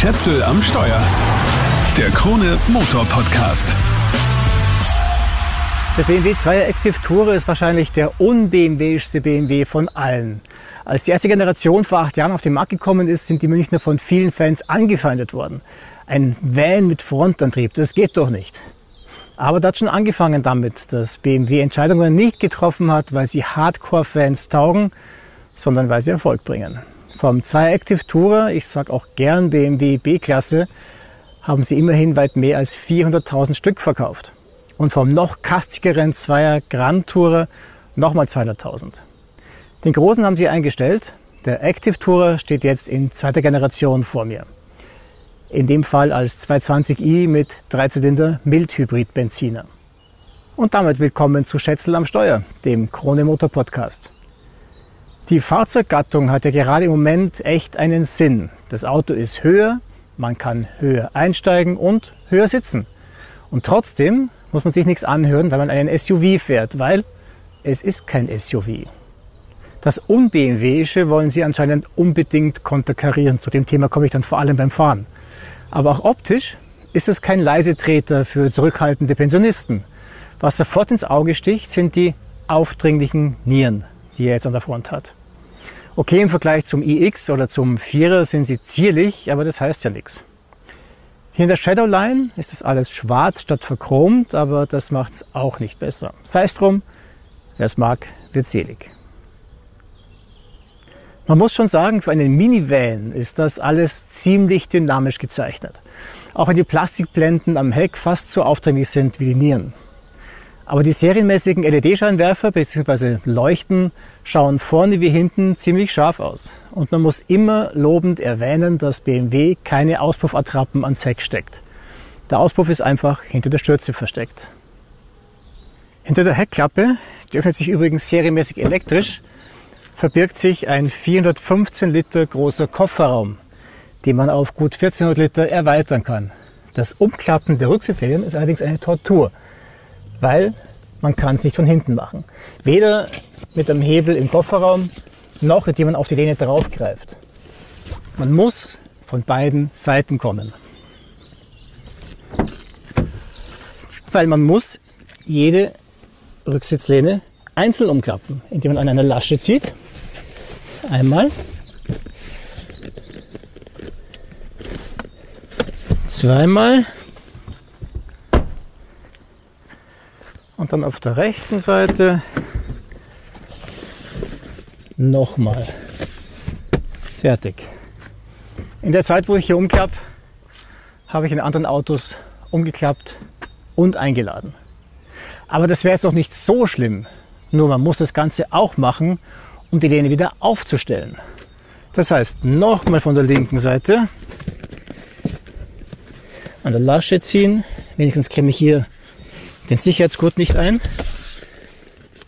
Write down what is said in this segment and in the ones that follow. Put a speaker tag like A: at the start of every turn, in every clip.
A: Schätzel am Steuer. Der Krone Motor Podcast.
B: Der BMW 2er Active Tourer ist wahrscheinlich der un-BMWischste BMW von allen. Als die erste Generation vor acht Jahren auf den Markt gekommen ist, sind die Münchner von vielen Fans angefeindet worden. Ein Van mit Frontantrieb, das geht doch nicht. Aber das hat schon angefangen damit, dass BMW Entscheidungen nicht getroffen hat, weil sie Hardcore-Fans taugen, sondern weil sie Erfolg bringen. Vom 2 Active Tourer, ich sag auch gern BMW B-Klasse, haben sie immerhin weit mehr als 400.000 Stück verkauft. Und vom noch kastigeren 2er Grand Tourer nochmal 200.000. Den großen haben sie eingestellt. Der Active Tourer steht jetzt in zweiter Generation vor mir. In dem Fall als 220i mit Dreizylinder Mildhybrid Benziner. Und damit willkommen zu Schätzel am Steuer, dem Krone Motor Podcast. Die Fahrzeuggattung hat ja gerade im Moment echt einen Sinn. Das Auto ist höher, man kann höher einsteigen und höher sitzen. Und trotzdem muss man sich nichts anhören, weil man einen SUV fährt, weil es ist kein SUV. Das Un-BMWische wollen sie anscheinend unbedingt konterkarieren. Zu dem Thema komme ich dann vor allem beim Fahren. Aber auch optisch ist es kein Leisetreter für zurückhaltende Pensionisten. Was sofort ins Auge sticht, sind die aufdringlichen Nieren, die er jetzt an der Front hat. Okay, im Vergleich zum iX oder zum Vierer sind sie zierlich, aber das heißt ja nichts. Hier in der Shadowline ist das alles schwarz statt verchromt, aber das macht es auch nicht besser. Sei es drum, wer es mag, wird selig. Man muss schon sagen, für einen Minivan ist das alles ziemlich dynamisch gezeichnet. Auch wenn die Plastikblenden am Heck fast so aufdringlich sind wie die Nieren. Aber die serienmäßigen LED-Scheinwerfer bzw. Leuchten schauen vorne wie hinten ziemlich scharf aus. Und man muss immer lobend erwähnen, dass BMW keine Auspuffattrappen ans Heck steckt. Der Auspuff ist einfach hinter der Stürze versteckt. Hinter der Heckklappe, die öffnet sich übrigens serienmäßig elektrisch, verbirgt sich ein 415 Liter großer Kofferraum, den man auf gut 1400 Liter erweitern kann. Das Umklappen der Rücksitzlehnen ist allerdings eine Tortur weil man kann es nicht von hinten machen. Weder mit einem Hebel im Kofferraum, noch indem man auf die Lehne draufgreift. Man muss von beiden Seiten kommen. Weil man muss jede Rücksitzlehne einzeln umklappen, indem man an einer Lasche zieht. Einmal. Zweimal. Und dann auf der rechten Seite nochmal. Fertig. In der Zeit, wo ich hier umklappe, habe ich in anderen Autos umgeklappt und eingeladen. Aber das wäre jetzt noch nicht so schlimm. Nur man muss das Ganze auch machen, um die Lehne wieder aufzustellen. Das heißt, nochmal von der linken Seite an der Lasche ziehen. Wenigstens käme ich hier den Sicherheitsgurt nicht ein.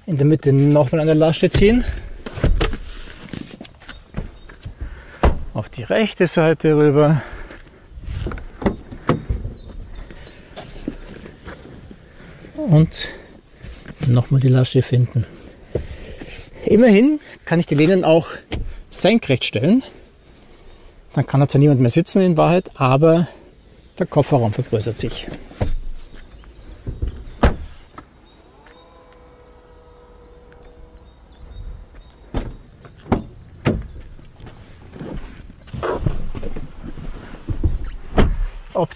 B: In der Mitte nochmal an der Lasche ziehen. Auf die rechte Seite rüber. Und nochmal die Lasche finden. Immerhin kann ich die Lehnen auch senkrecht stellen. Dann kann da zwar niemand mehr sitzen in Wahrheit, aber der Kofferraum vergrößert sich.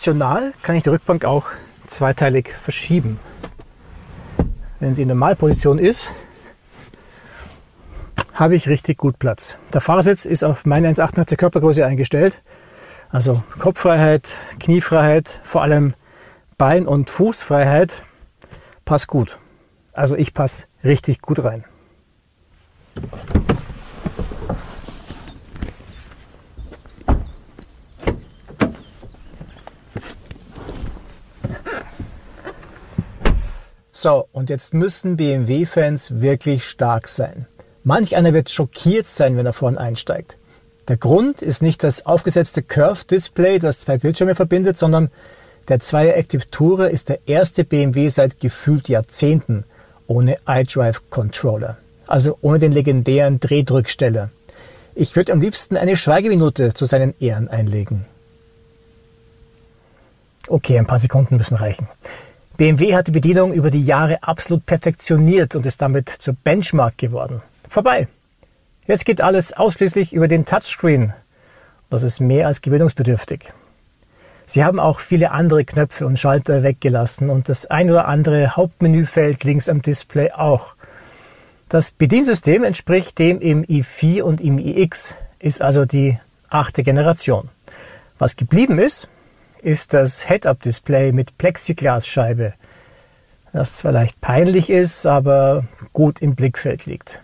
B: Optional kann ich die Rückbank auch zweiteilig verschieben. Wenn sie in Normalposition ist, habe ich richtig gut Platz. Der Fahrersitz ist auf meine 1,88 Körpergröße eingestellt. Also Kopffreiheit, Kniefreiheit, vor allem Bein- und Fußfreiheit passt gut. Also ich passe richtig gut rein. So, und jetzt müssen BMW-Fans wirklich stark sein. Manch einer wird schockiert sein, wenn er vorne einsteigt. Der Grund ist nicht das aufgesetzte Curve-Display, das zwei Bildschirme verbindet, sondern der 2er Active Tourer ist der erste BMW seit gefühlt Jahrzehnten ohne iDrive Controller. Also ohne den legendären Drehdrücksteller. Ich würde am liebsten eine Schweigeminute zu seinen Ehren einlegen. Okay, ein paar Sekunden müssen reichen. BMW hat die Bedienung über die Jahre absolut perfektioniert und ist damit zur Benchmark geworden. Vorbei. Jetzt geht alles ausschließlich über den Touchscreen. Das ist mehr als gewöhnungsbedürftig. Sie haben auch viele andere Knöpfe und Schalter weggelassen und das ein oder andere Hauptmenüfeld links am Display auch. Das Bediensystem entspricht dem im i4 und im iX, ist also die achte Generation. Was geblieben ist, ist das Head-Up-Display mit Plexiglasscheibe, das zwar leicht peinlich ist, aber gut im Blickfeld liegt.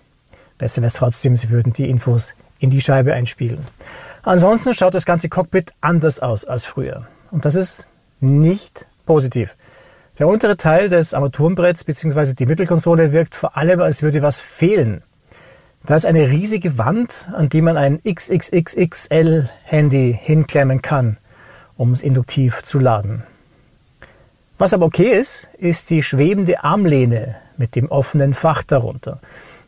B: Besser wäre es trotzdem, Sie würden die Infos in die Scheibe einspielen. Ansonsten schaut das ganze Cockpit anders aus als früher. Und das ist nicht positiv. Der untere Teil des Armaturenbretts bzw. die Mittelkonsole wirkt vor allem, als würde was fehlen. Da ist eine riesige Wand, an die man ein XXXXL Handy hinklemmen kann, um es induktiv zu laden. Was aber okay ist, ist die schwebende Armlehne mit dem offenen Fach darunter.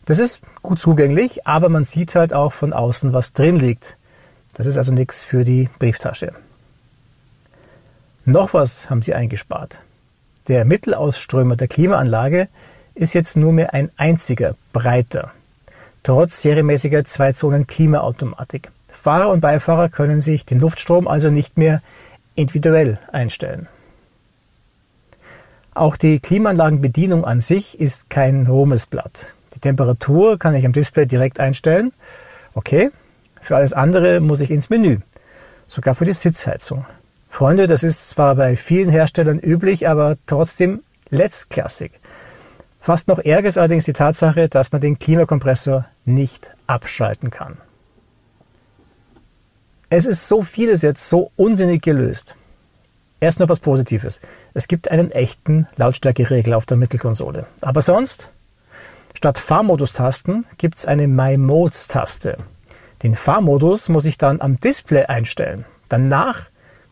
B: Das ist gut zugänglich, aber man sieht halt auch von außen, was drin liegt. Das ist also nichts für die Brieftasche. Noch was haben sie eingespart. Der Mittelausströmer der Klimaanlage ist jetzt nur mehr ein einziger, breiter. Trotz serienmäßiger Zwei-Zonen-Klimaautomatik. Fahrer und Beifahrer können sich den Luftstrom also nicht mehr individuell einstellen. Auch die Klimaanlagenbedienung an sich ist kein Ruhmesblatt. Die Temperatur kann ich am Display direkt einstellen. Okay. Für alles andere muss ich ins Menü. Sogar für die Sitzheizung. Freunde, das ist zwar bei vielen Herstellern üblich, aber trotzdem letztklassig. Fast noch ärger ist allerdings die Tatsache, dass man den Klimakompressor nicht abschalten kann. Es ist so vieles jetzt so unsinnig gelöst. Erst noch was Positives. Es gibt einen echten Lautstärkeregler auf der Mittelkonsole. Aber sonst, statt Fahrmodus-Tasten gibt es eine My Modes-Taste. Den Fahrmodus muss ich dann am Display einstellen. Danach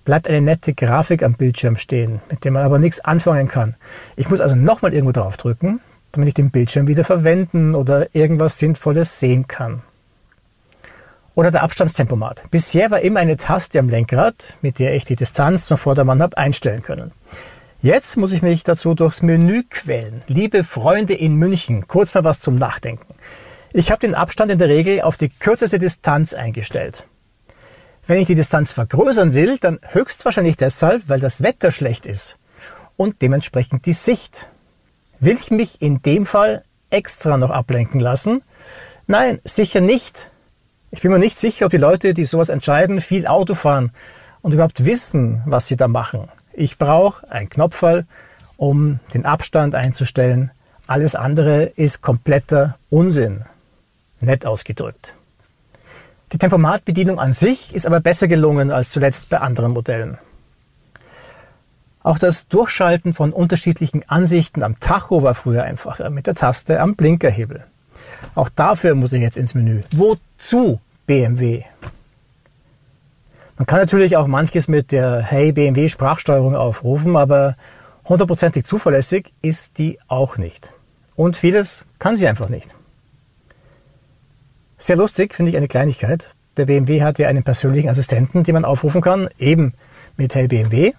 B: bleibt eine nette Grafik am Bildschirm stehen, mit der man aber nichts anfangen kann. Ich muss also nochmal irgendwo drauf drücken, damit ich den Bildschirm wieder verwenden oder irgendwas Sinnvolles sehen kann. Oder der Abstandstempomat. Bisher war immer eine Taste am Lenkrad, mit der ich die Distanz zum Vordermann habe einstellen können. Jetzt muss ich mich dazu durchs Menü quälen. Liebe Freunde in München, kurz mal was zum Nachdenken. Ich habe den Abstand in der Regel auf die kürzeste Distanz eingestellt. Wenn ich die Distanz vergrößern will, dann höchstwahrscheinlich deshalb, weil das Wetter schlecht ist und dementsprechend die Sicht. Will ich mich in dem Fall extra noch ablenken lassen? Nein, sicher nicht. Ich bin mir nicht sicher, ob die Leute, die sowas entscheiden, viel Auto fahren und überhaupt wissen, was sie da machen. Ich brauche einen Knopfball, um den Abstand einzustellen. Alles andere ist kompletter Unsinn. Nett ausgedrückt. Die Tempomatbedienung an sich ist aber besser gelungen als zuletzt bei anderen Modellen. Auch das Durchschalten von unterschiedlichen Ansichten am Tacho war früher einfacher mit der Taste am Blinkerhebel. Auch dafür muss ich jetzt ins Menü. Wozu BMW? Man kann natürlich auch manches mit der Hey BMW Sprachsteuerung aufrufen, aber hundertprozentig zuverlässig ist die auch nicht. Und vieles kann sie einfach nicht. Sehr lustig finde ich eine Kleinigkeit. Der BMW hat ja einen persönlichen Assistenten, den man aufrufen kann, eben mit Hey BMW.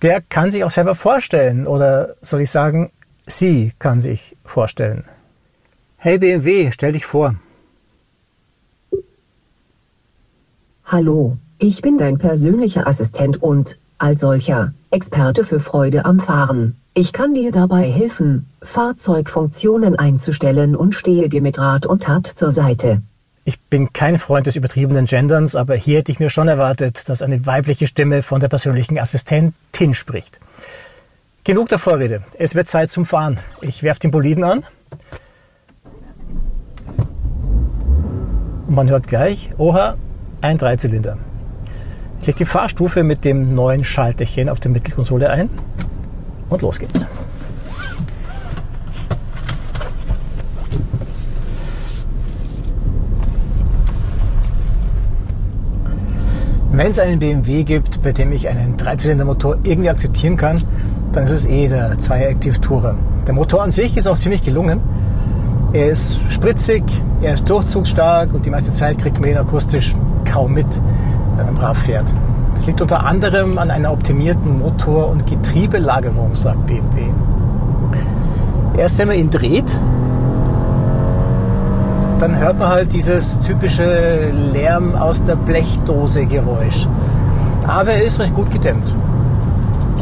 B: Der kann sich auch selber vorstellen oder soll ich sagen, sie kann sich vorstellen. Hey BMW, stell dich vor.
C: Hallo, ich bin dein persönlicher Assistent und, als solcher, Experte für Freude am Fahren. Ich kann dir dabei helfen, Fahrzeugfunktionen einzustellen und stehe dir mit Rat und Tat zur Seite.
B: Ich bin kein Freund des übertriebenen Genderns, aber hier hätte ich mir schon erwartet, dass eine weibliche Stimme von der persönlichen Assistentin spricht. Genug der Vorrede. Es wird Zeit zum Fahren. Ich werfe den Boliden an. Und man hört gleich, oha, ein Dreizylinder. Ich lege die Fahrstufe mit dem neuen Schalterchen auf der Mittelkonsole ein und los geht's. Wenn es einen BMW gibt, bei dem ich einen Dreizylindermotor irgendwie akzeptieren kann, dann ist es eh der Zweier-Active Tourer. Der Motor an sich ist auch ziemlich gelungen. Er ist spritzig, er ist durchzugsstark und die meiste Zeit kriegt man ihn akustisch kaum mit, wenn man brav fährt. Das liegt unter anderem an einer optimierten Motor- und Getriebelagerung, sagt BMW. Erst wenn man ihn dreht, dann hört man halt dieses typische Lärm aus der Blechdose Geräusch. Aber er ist recht gut gedämmt.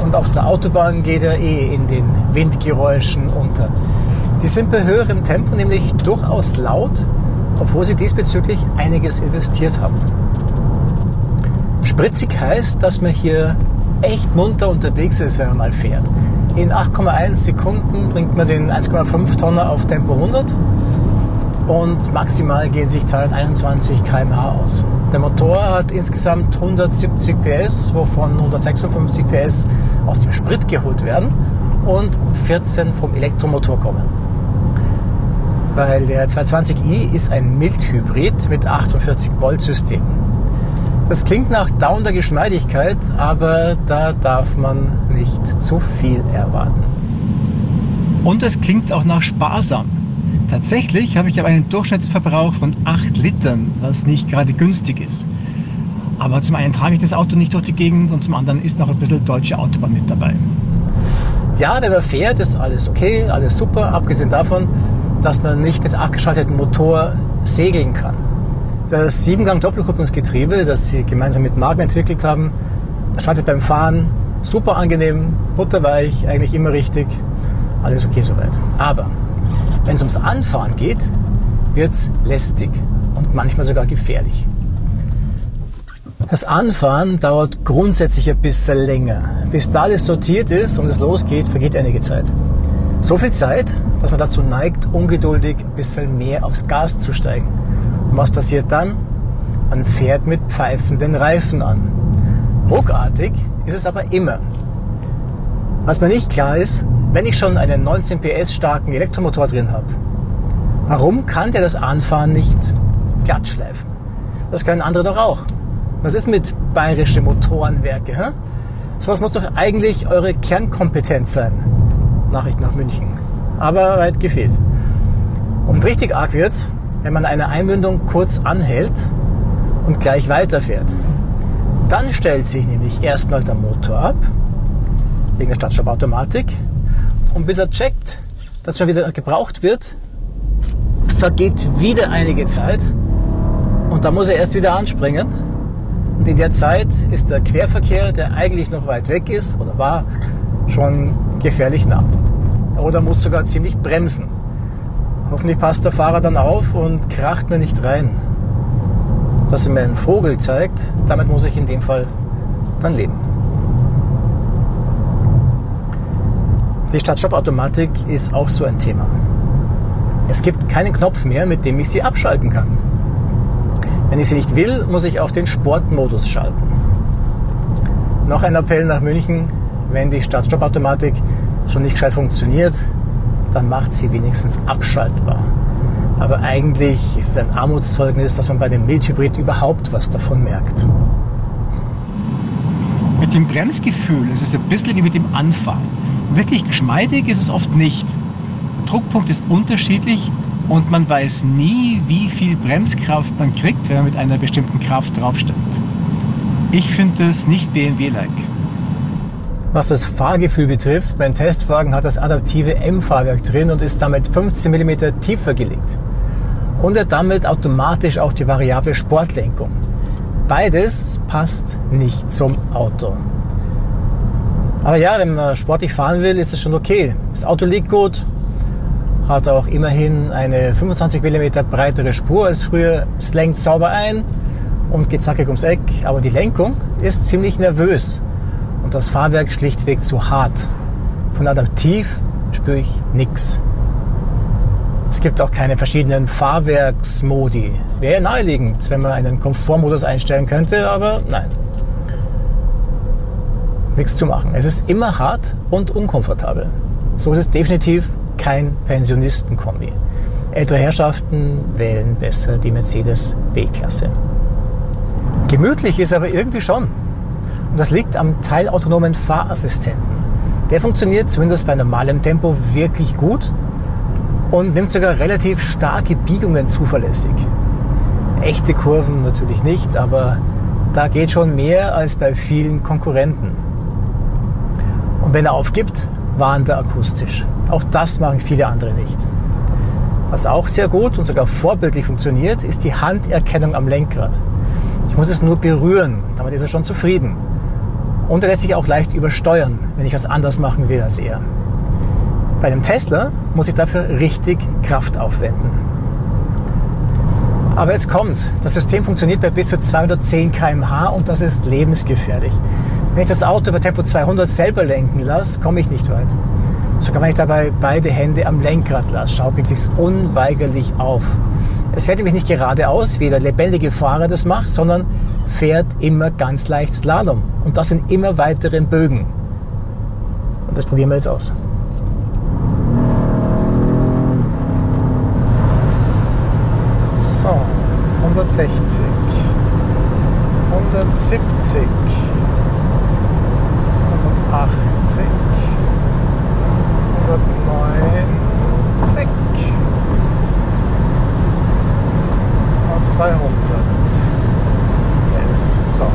B: Und auf der Autobahn geht er eh in den Windgeräuschen unter. Die sind bei höherem Tempo nämlich durchaus laut, obwohl sie diesbezüglich einiges investiert haben. Spritzig heißt, dass man hier echt munter unterwegs ist, wenn man mal fährt. In 8,1 Sekunden bringt man den 1,5 Tonner auf Tempo 100 und maximal gehen sich 221 km/h aus. Der Motor hat insgesamt 170 PS, wovon 156 PS aus dem Sprit geholt werden und 14 vom Elektromotor kommen. Weil der 220i ist ein Mildhybrid mit 48 Volt System. Das klingt nach dauernder Geschmeidigkeit, aber da darf man nicht zu viel erwarten. Und es klingt auch nach sparsam. Tatsächlich habe ich aber einen Durchschnittsverbrauch von 8 Litern, was nicht gerade günstig ist. Aber zum einen trage ich das Auto nicht durch die Gegend und zum anderen ist noch ein bisschen deutsche Autobahn mit dabei. Ja, wenn man fährt, ist alles okay, alles super, abgesehen davon, dass man nicht mit abgeschaltetem Motor segeln kann. Das Siebengang-Doppelkupplungsgetriebe, das sie gemeinsam mit Magen entwickelt haben, schaltet beim Fahren super angenehm, butterweich, eigentlich immer richtig, alles okay soweit. Aber wenn es ums Anfahren geht, wird es lästig und manchmal sogar gefährlich. Das Anfahren dauert grundsätzlich ein bisschen länger. Bis da alles sortiert ist und es losgeht, vergeht einige Zeit. So viel Zeit, dass man dazu neigt, ungeduldig ein bisschen mehr aufs Gas zu steigen. Und was passiert dann? Man fährt mit pfeifenden Reifen an. Ruckartig ist es aber immer. Was mir nicht klar ist, wenn ich schon einen 19 PS starken Elektromotor drin habe, warum kann der das Anfahren nicht glatt schleifen? Das können andere doch auch. Was ist mit bayerische Motorenwerke? Hä? Sowas muss doch eigentlich eure Kernkompetenz sein. Nachricht nach München. Aber weit gefehlt. Und richtig arg wird's, wenn man eine Einmündung kurz anhält und gleich weiterfährt. Dann stellt sich nämlich erstmal der Motor ab, wegen der Startstoppautomatik, und bis er checkt, dass schon wieder gebraucht wird, vergeht wieder einige Zeit und da muss er erst wieder anspringen. Und in der Zeit ist der Querverkehr, der eigentlich noch weit weg ist oder war, schon gefährlich nah. Oder muss sogar ziemlich bremsen. Hoffentlich passt der Fahrer dann auf und kracht mir nicht rein. Dass er mir einen Vogel zeigt, damit muss ich in dem Fall dann leben. Die Start-Stopp-Automatik ist auch so ein Thema. Es gibt keinen Knopf mehr, mit dem ich sie abschalten kann. Wenn ich sie nicht will, muss ich auf den Sportmodus schalten. Noch ein Appell nach München, wenn die Start-Stopp-Automatik schon nicht gescheit funktioniert, dann macht sie wenigstens abschaltbar. Aber eigentlich ist es ein Armutszeugnis, dass man bei dem Mildhybrid überhaupt was davon merkt. Mit dem Bremsgefühl ist es ein bisschen wie mit dem Anfahren. Wirklich geschmeidig ist es oft nicht. Der Druckpunkt ist unterschiedlich und man weiß nie, wie viel Bremskraft man kriegt, wenn man mit einer bestimmten Kraft draufsteigt. Ich finde es nicht BMW-like. Was das Fahrgefühl betrifft, mein Testwagen hat das adaptive M-Fahrwerk drin und ist damit 15 mm tiefer gelegt. Und er damit automatisch auch die variable Sportlenkung. Beides passt nicht zum Auto. Aber ja, wenn man sportlich fahren will, ist es schon okay. Das Auto liegt gut, hat auch immerhin eine 25 mm breitere Spur als früher. Es lenkt sauber ein und geht zackig ums Eck. Aber die Lenkung ist ziemlich nervös und das Fahrwerk schlichtweg zu hart. Von adaptiv spüre ich nichts. Es gibt auch keine verschiedenen Fahrwerksmodi. Wäre naheliegend, wenn man einen Komfortmodus einstellen könnte, aber nein nichts zu machen. Es ist immer hart und unkomfortabel. So ist es definitiv kein Pensionistenkombi. Ältere Herrschaften wählen besser die Mercedes B-Klasse. Gemütlich ist aber irgendwie schon. Und das liegt am teilautonomen Fahrassistenten. Der funktioniert zumindest bei normalem Tempo wirklich gut und nimmt sogar relativ starke Biegungen zuverlässig. Echte Kurven natürlich nicht, aber da geht schon mehr als bei vielen Konkurrenten. Und wenn er aufgibt, warnt er akustisch. Auch das machen viele andere nicht. Was auch sehr gut und sogar vorbildlich funktioniert, ist die Handerkennung am Lenkrad. Ich muss es nur berühren, damit ist er schon zufrieden. Und er lässt sich auch leicht übersteuern, wenn ich was anders machen will als er. Bei einem Tesla muss ich dafür richtig Kraft aufwenden. Aber jetzt kommt's. Das System funktioniert bei bis zu 210 km/h und das ist lebensgefährlich. Wenn ich das Auto bei Tempo 200 selber lenken lasse, komme ich nicht weit. Sogar wenn ich dabei beide Hände am Lenkrad lasse, schaukelt sich's unweigerlich auf. Es fährt nämlich nicht geradeaus, wie der lebendige Fahrer das macht, sondern fährt immer ganz leicht Slalom. Und das in immer weiteren Bögen. Und das probieren wir jetzt aus. So, 160, 170, 180, 190 und 200. Jetzt, so.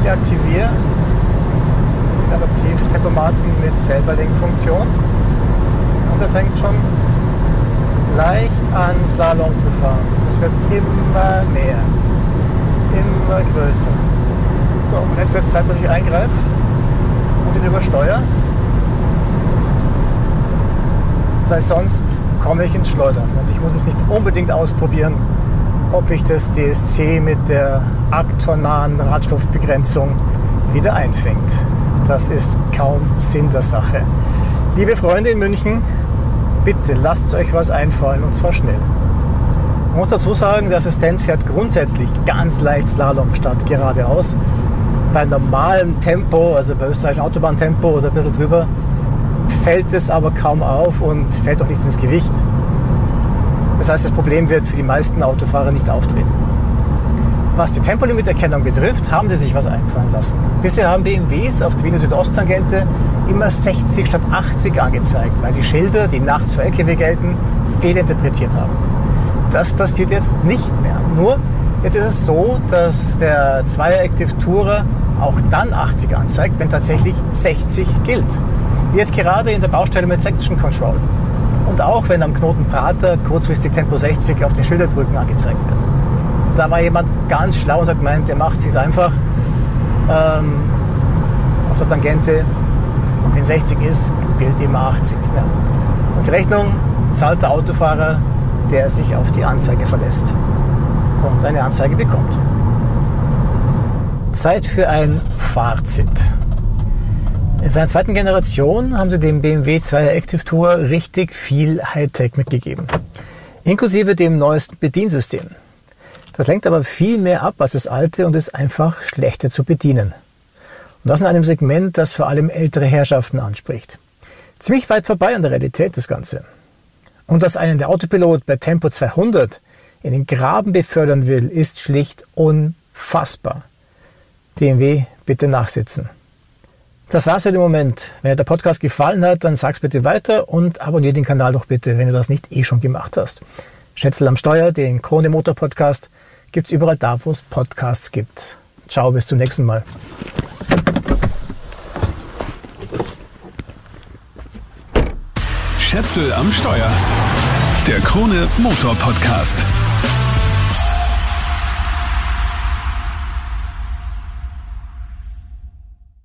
B: Ich aktiviere den Selberlenkfunktion und er fängt schon leicht an Slalom zu fahren. Es wird immer mehr, immer größer. So, und jetzt wird es Zeit, dass ich eingreife und ihn übersteuere, weil sonst komme ich ins Schleudern und ich muss es nicht unbedingt ausprobieren, ob ich das DSC mit der aktornahen Radstoffbegrenzung wieder einfängt. Das ist kaum Sinn der Sache. Liebe Freunde in München, bitte lasst euch was einfallen und zwar schnell. Man muss dazu sagen, der Assistent fährt grundsätzlich ganz leicht Slalom statt geradeaus. Bei normalem Tempo, also bei österreichischen Autobahntempo oder ein bisschen drüber, fällt es aber kaum auf und fällt auch nicht ins Gewicht. Das heißt, das Problem wird für die meisten Autofahrer nicht auftreten. Was die Tempolimiterkennung betrifft, haben sie sich was einfallen lassen. Bisher haben BMWs auf der Wiener Südosttangente immer 60 statt 80 angezeigt, weil sie Schilder, die nachts für LKW gelten, fehlinterpretiert haben. Das passiert jetzt nicht mehr. Nur jetzt ist es so, dass der Zweier Active Tourer auch dann 80 anzeigt, wenn tatsächlich 60 gilt. Wie jetzt gerade in der Baustelle mit Section Control. Und auch wenn am Knoten Prater kurzfristig Tempo 60 auf den Schilderbrücken angezeigt wird. Da war jemand ganz schlau und hat gemeint, er macht es einfach ähm, auf der Tangente. Wenn 60 ist, gilt immer 80. Ja. Und die Rechnung zahlt der Autofahrer, der sich auf die Anzeige verlässt und eine Anzeige bekommt. Zeit für ein Fazit. In seiner zweiten Generation haben sie dem BMW 2er Active Tour richtig viel Hightech mitgegeben. Inklusive dem neuesten Bediensystem. Das lenkt aber viel mehr ab als das alte und ist einfach schlechter zu bedienen. Und das in einem Segment, das vor allem ältere Herrschaften anspricht. Ziemlich weit vorbei an der Realität das Ganze. Und dass einen der Autopilot bei Tempo 200 in den Graben befördern will, ist schlicht unfassbar. BMW, bitte nachsitzen. Das war's für den Moment. Wenn dir der Podcast gefallen hat, dann sag's bitte weiter und abonniere den Kanal doch bitte, wenn du das nicht eh schon gemacht hast. Schätzel am Steuer, den Krone Motor Podcast, gibt's überall da, wo es Podcasts gibt. Ciao, bis zum nächsten Mal.
A: Schätzel am Steuer. Der Krone Motor Podcast.